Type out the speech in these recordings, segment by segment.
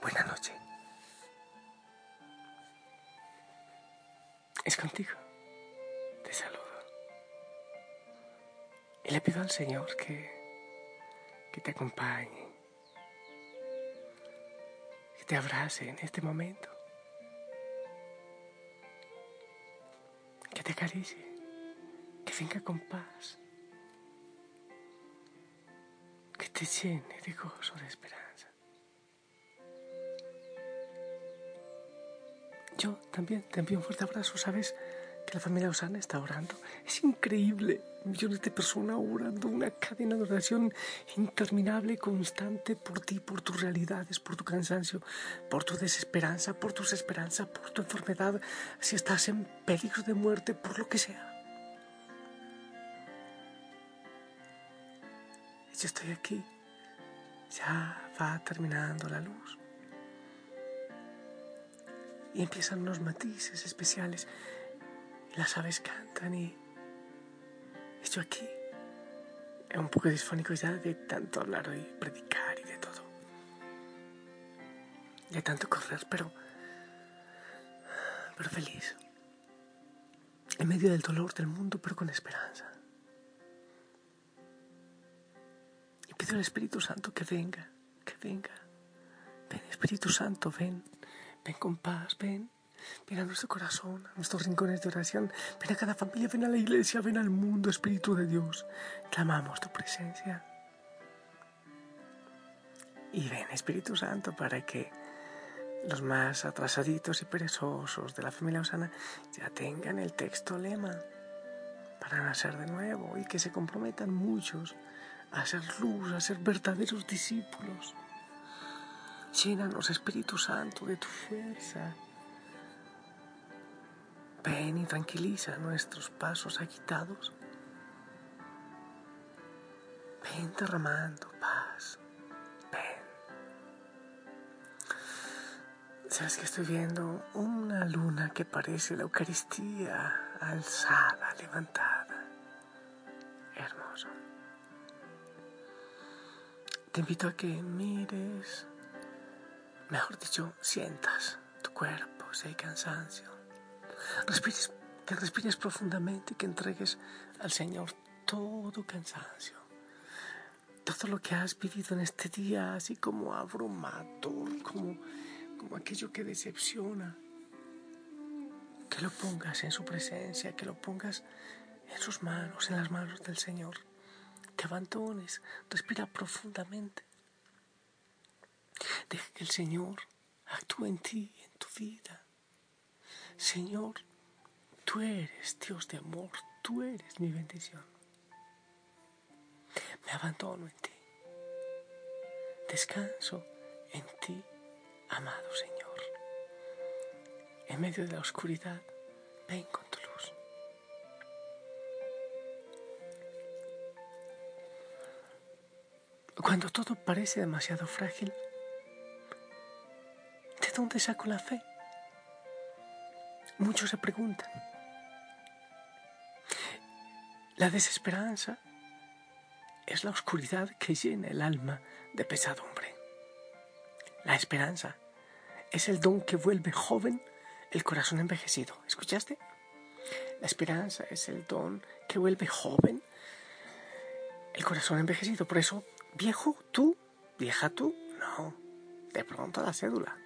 Buena noche. Es contigo. Te saludo. Y le pido al Señor que, que te acompañe, que te abrace en este momento, que te acaricie, que venga con paz, que te llene de gozo, de esperanza. Yo también te envío un fuerte abrazo, ¿sabes? Que la familia Osana está orando. Es increíble. Millones de personas orando, una cadena de oración interminable constante por ti, por tus realidades, por tu cansancio, por tu desesperanza, por tus esperanzas, por tu enfermedad, si estás en peligro de muerte, por lo que sea. Yo estoy aquí. Ya va terminando la luz y empiezan unos matices especiales. Las aves cantan y estoy aquí, un poco disfónico ya de tanto hablar y predicar y de todo. De tanto correr, pero, pero feliz. En medio del dolor del mundo, pero con esperanza. Y pido al Espíritu Santo que venga, que venga. Ven, Espíritu Santo, ven. Ven con paz, ven. Ven a nuestro corazón, a nuestros rincones de oración. Ven a cada familia, ven a la iglesia, ven al mundo, Espíritu de Dios. Clamamos tu presencia. Y ven, Espíritu Santo, para que los más atrasaditos y perezosos de la familia Osana ya tengan el texto lema para nacer de nuevo y que se comprometan muchos a ser luz, a ser verdaderos discípulos. Llénanos, Espíritu Santo, de tu fuerza. Ven y tranquiliza nuestros pasos agitados. Ven derramando paz. Ven. Sabes que estoy viendo una luna que parece la Eucaristía alzada, levantada. Hermoso. Te invito a que mires mejor dicho, sientas tu cuerpo si hay cansancio. Respires, que respires profundamente y que entregues al Señor todo cansancio. Todo lo que has vivido en este día, así como abrumador, como, como aquello que decepciona. Que lo pongas en su presencia, que lo pongas en sus manos, en las manos del Señor. Te abandones, respira profundamente Deja que el Señor actúe en ti, en tu vida. Señor, tú eres Dios de amor, tú eres mi bendición. Me abandono en ti. Descanso en ti, amado Señor. En medio de la oscuridad, ven con tu luz. Cuando todo parece demasiado frágil, dónde saco la fe? Muchos se preguntan. La desesperanza es la oscuridad que llena el alma de pesadumbre. La esperanza es el don que vuelve joven el corazón envejecido. ¿Escuchaste? La esperanza es el don que vuelve joven el corazón envejecido. Por eso, viejo tú, vieja tú, no. De pronto la cédula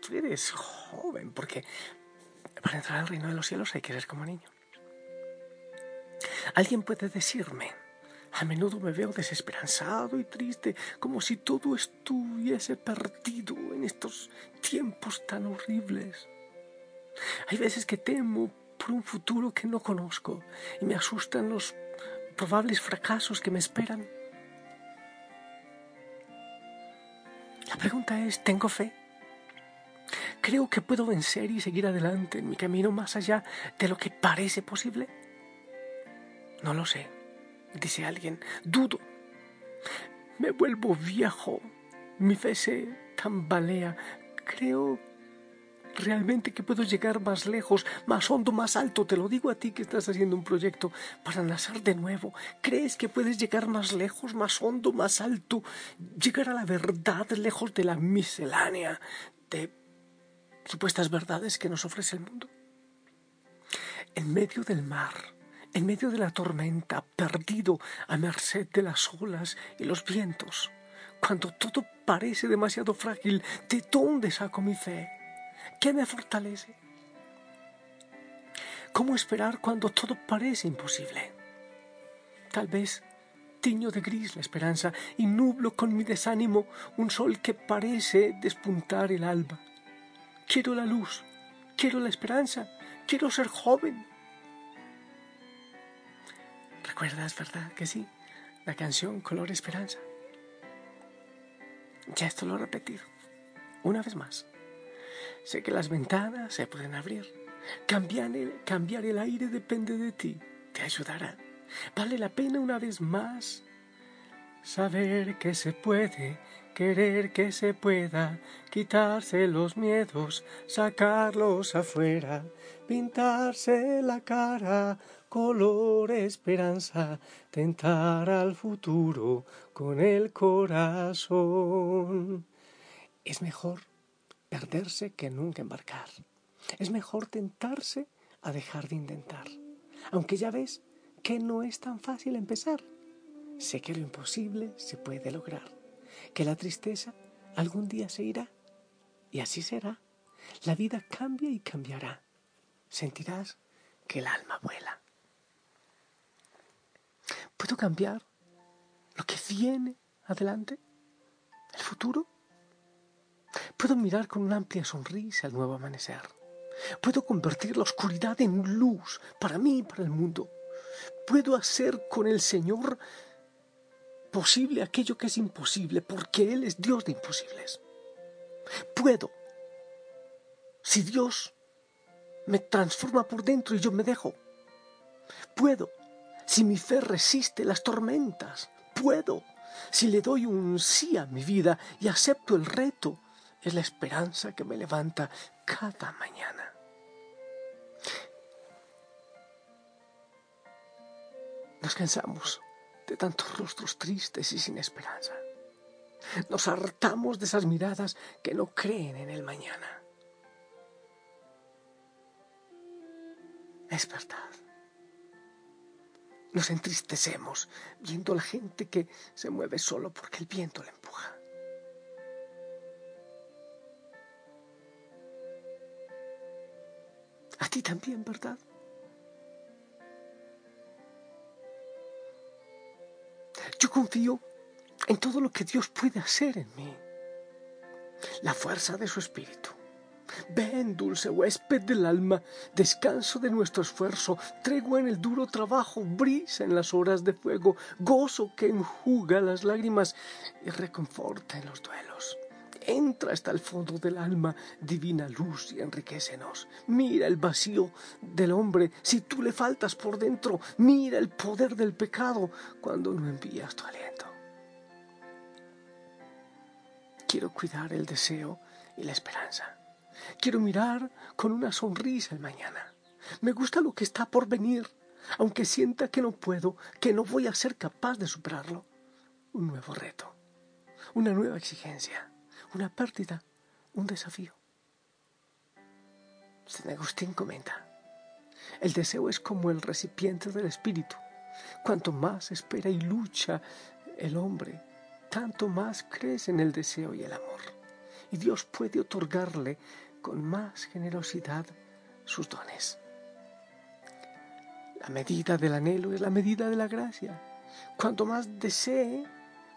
tú eres joven, porque para entrar al reino de los cielos hay que ser como niño. Alguien puede decirme, a menudo me veo desesperanzado y triste, como si todo estuviese perdido en estos tiempos tan horribles. Hay veces que temo por un futuro que no conozco y me asustan los probables fracasos que me esperan. La pregunta es, ¿tengo fe? ¿Creo que puedo vencer y seguir adelante en mi camino más allá de lo que parece posible? No lo sé, dice alguien. Dudo. Me vuelvo viejo. Mi fe se tambalea. Creo realmente que puedo llegar más lejos, más hondo, más alto. Te lo digo a ti que estás haciendo un proyecto para nacer de nuevo. ¿Crees que puedes llegar más lejos, más hondo, más alto? Llegar a la verdad lejos de la miscelánea de supuestas verdades que nos ofrece el mundo. En medio del mar, en medio de la tormenta, perdido a merced de las olas y los vientos, cuando todo parece demasiado frágil, ¿de dónde saco mi fe? ¿Qué me fortalece? ¿Cómo esperar cuando todo parece imposible? Tal vez tiño de gris la esperanza y nublo con mi desánimo un sol que parece despuntar el alba. Quiero la luz, quiero la esperanza, quiero ser joven. ¿Recuerdas, verdad que sí? La canción Color Esperanza. Ya esto lo he repetido. Una vez más. Sé que las ventanas se pueden abrir. Cambiar el, cambiar el aire depende de ti. Te ayudará. Vale la pena una vez más saber que se puede, querer que se pueda, quitarse los miedos, sacarlos afuera, pintarse la cara, color esperanza, tentar al futuro con el corazón. Es mejor perderse que nunca embarcar. Es mejor tentarse a dejar de intentar. Aunque ya ves que no es tan fácil empezar. Sé que lo imposible se puede lograr, que la tristeza algún día se irá. Y así será. La vida cambia y cambiará. Sentirás que el alma vuela. ¿Puedo cambiar lo que viene adelante? ¿El futuro? Puedo mirar con una amplia sonrisa el nuevo amanecer. Puedo convertir la oscuridad en luz para mí y para el mundo. Puedo hacer con el Señor posible aquello que es imposible, porque Él es Dios de imposibles. Puedo, si Dios me transforma por dentro y yo me dejo. Puedo, si mi fe resiste las tormentas. Puedo, si le doy un sí a mi vida y acepto el reto es la esperanza que me levanta cada mañana. Nos cansamos de tantos rostros tristes y sin esperanza. Nos hartamos de esas miradas que no creen en el mañana. Es verdad. Nos entristecemos viendo a la gente que se mueve solo porque el viento le empuja. A ti también, ¿verdad? Confío en todo lo que Dios puede hacer en mí. La fuerza de su espíritu. Ven, dulce huésped del alma, descanso de nuestro esfuerzo, tregua en el duro trabajo, brisa en las horas de fuego, gozo que enjuga las lágrimas y reconforta en los duelos entra hasta el fondo del alma, divina luz y enriquecenos. Mira el vacío del hombre si tú le faltas por dentro. Mira el poder del pecado cuando no envías tu aliento. Quiero cuidar el deseo y la esperanza. Quiero mirar con una sonrisa el mañana. Me gusta lo que está por venir, aunque sienta que no puedo, que no voy a ser capaz de superarlo. Un nuevo reto, una nueva exigencia una pérdida, un desafío. San Agustín comenta, el deseo es como el recipiente del espíritu. Cuanto más espera y lucha el hombre, tanto más crece en el deseo y el amor. Y Dios puede otorgarle con más generosidad sus dones. La medida del anhelo es la medida de la gracia. Cuanto más desee,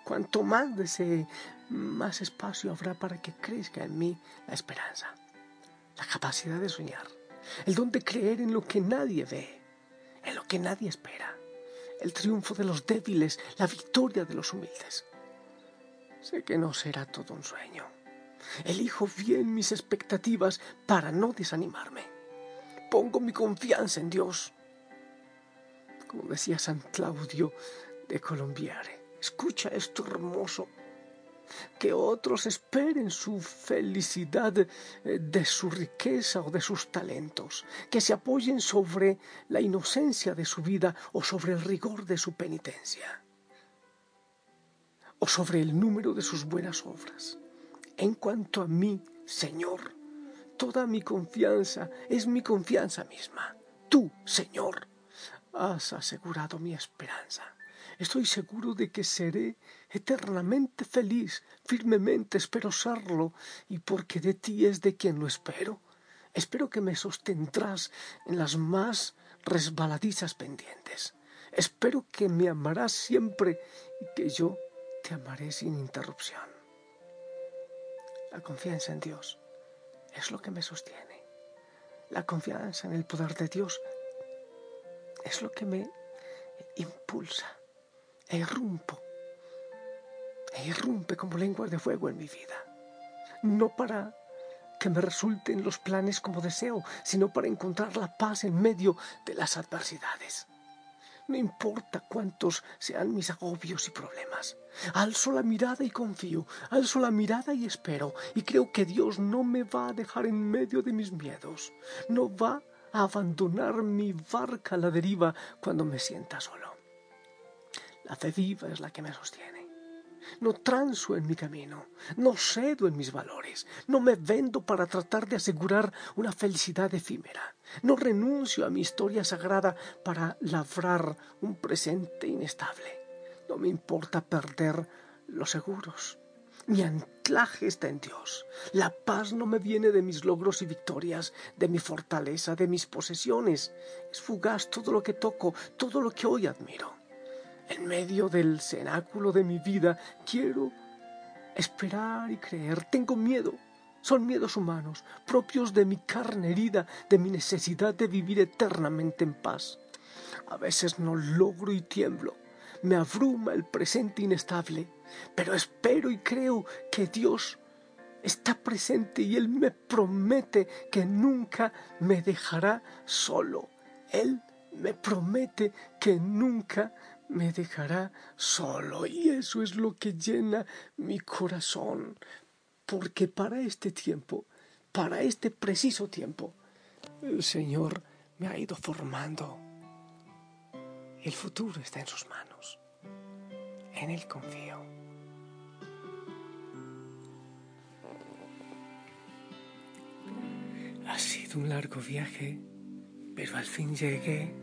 cuanto más desee, más espacio habrá para que crezca en mí la esperanza, la capacidad de soñar, el don de creer en lo que nadie ve, en lo que nadie espera, el triunfo de los débiles, la victoria de los humildes. Sé que no será todo un sueño. Elijo bien mis expectativas para no desanimarme. Pongo mi confianza en Dios. Como decía San Claudio de Colombiare, escucha esto hermoso que otros esperen su felicidad eh, de su riqueza o de sus talentos, que se apoyen sobre la inocencia de su vida o sobre el rigor de su penitencia, o sobre el número de sus buenas obras. En cuanto a mí, Señor, toda mi confianza es mi confianza misma. Tú, Señor, has asegurado mi esperanza. Estoy seguro de que seré eternamente feliz, firmemente espero serlo, y porque de ti es de quien lo espero. Espero que me sostendrás en las más resbaladizas pendientes. Espero que me amarás siempre y que yo te amaré sin interrupción. La confianza en Dios es lo que me sostiene. La confianza en el poder de Dios es lo que me impulsa e irrumpo, e irrumpe como lenguas de fuego en mi vida. No para que me resulten los planes como deseo, sino para encontrar la paz en medio de las adversidades. No importa cuántos sean mis agobios y problemas. Alzo la mirada y confío, alzo la mirada y espero, y creo que Dios no me va a dejar en medio de mis miedos, no va a abandonar mi barca a la deriva cuando me sienta solo. La fe viva es la que me sostiene. No transo en mi camino, no cedo en mis valores, no me vendo para tratar de asegurar una felicidad efímera, no renuncio a mi historia sagrada para labrar un presente inestable. No me importa perder los seguros. Mi anclaje está en Dios. La paz no me viene de mis logros y victorias, de mi fortaleza, de mis posesiones. Es fugaz todo lo que toco, todo lo que hoy admiro. En medio del cenáculo de mi vida quiero esperar y creer. Tengo miedo. Son miedos humanos, propios de mi carne herida, de mi necesidad de vivir eternamente en paz. A veces no logro y tiemblo. Me abruma el presente inestable, pero espero y creo que Dios está presente y Él me promete que nunca me dejará solo. Él me promete que nunca me dejará solo y eso es lo que llena mi corazón, porque para este tiempo, para este preciso tiempo, el Señor me ha ido formando. El futuro está en sus manos. En Él confío. Ha sido un largo viaje, pero al fin llegué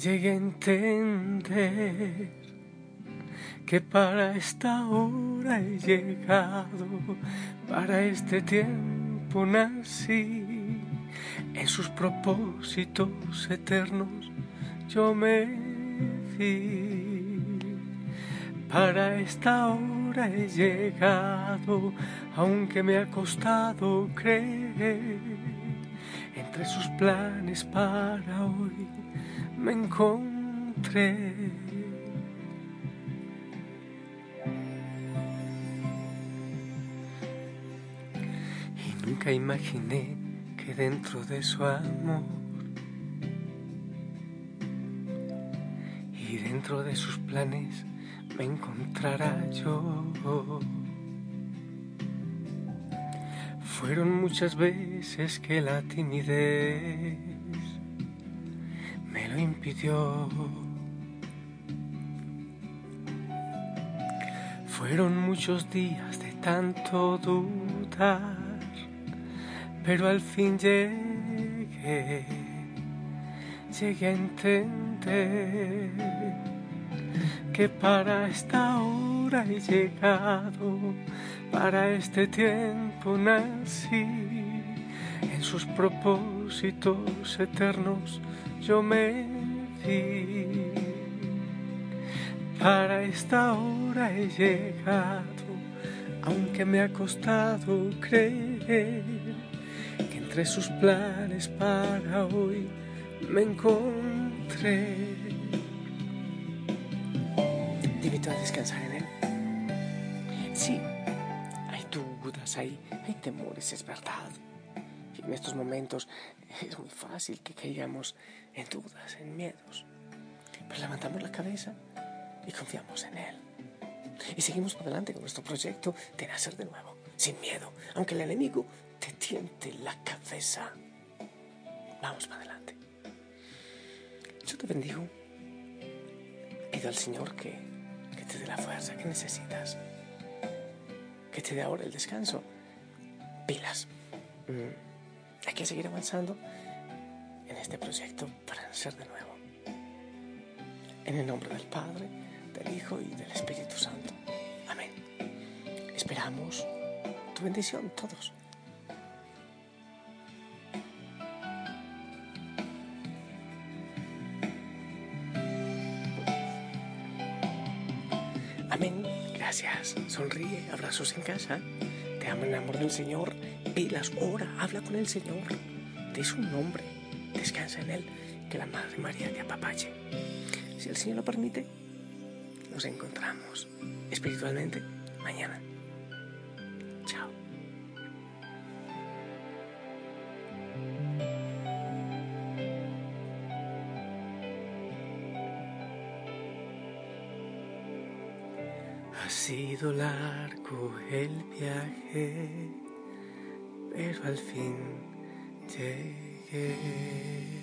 llegué a entender que para esta hora he llegado, para este tiempo nací, en sus propósitos eternos yo me vi. Para esta hora he llegado, aunque me ha costado creer, entre sus planes para hoy me encontré. Y nunca imaginé que dentro de su amor y dentro de sus planes me encontrará yo. Fueron muchas veces que la timidez lo impidió. Fueron muchos días de tanto dudar, pero al fin llegué, llegué a entender que para esta hora he llegado, para este tiempo nací, en sus propósitos eternos yo me di para esta hora he llegado, aunque me ha costado creer que entre sus planes para hoy me encontré. Te invito a descansar en él. Sí, hay dudas, hay temores, es verdad. En estos momentos es muy fácil que caigamos en dudas, en miedos. Pero levantamos la cabeza y confiamos en Él. Y seguimos por delante con nuestro proyecto de nacer de nuevo, sin miedo, aunque el enemigo te tiente la cabeza. Vamos para adelante. Yo te bendigo. Pido al Señor que, que te dé la fuerza que necesitas, que te dé ahora el descanso. Pilas. Mm, hay que seguir avanzando en este proyecto para nacer de nuevo. En el nombre del Padre, del Hijo y del Espíritu Santo. Amén. Esperamos tu bendición todos. Amén. Gracias. Sonríe. Abrazos en casa. Te amo en el amor del Señor. Pilas, ora, habla con el Señor. Te es un nombre. Descansa en Él. Que la Madre María te apapache. Si el Señor lo permite, nos encontramos espiritualmente mañana. Chao. Ha sido largo el viaje, pero al fin llegué.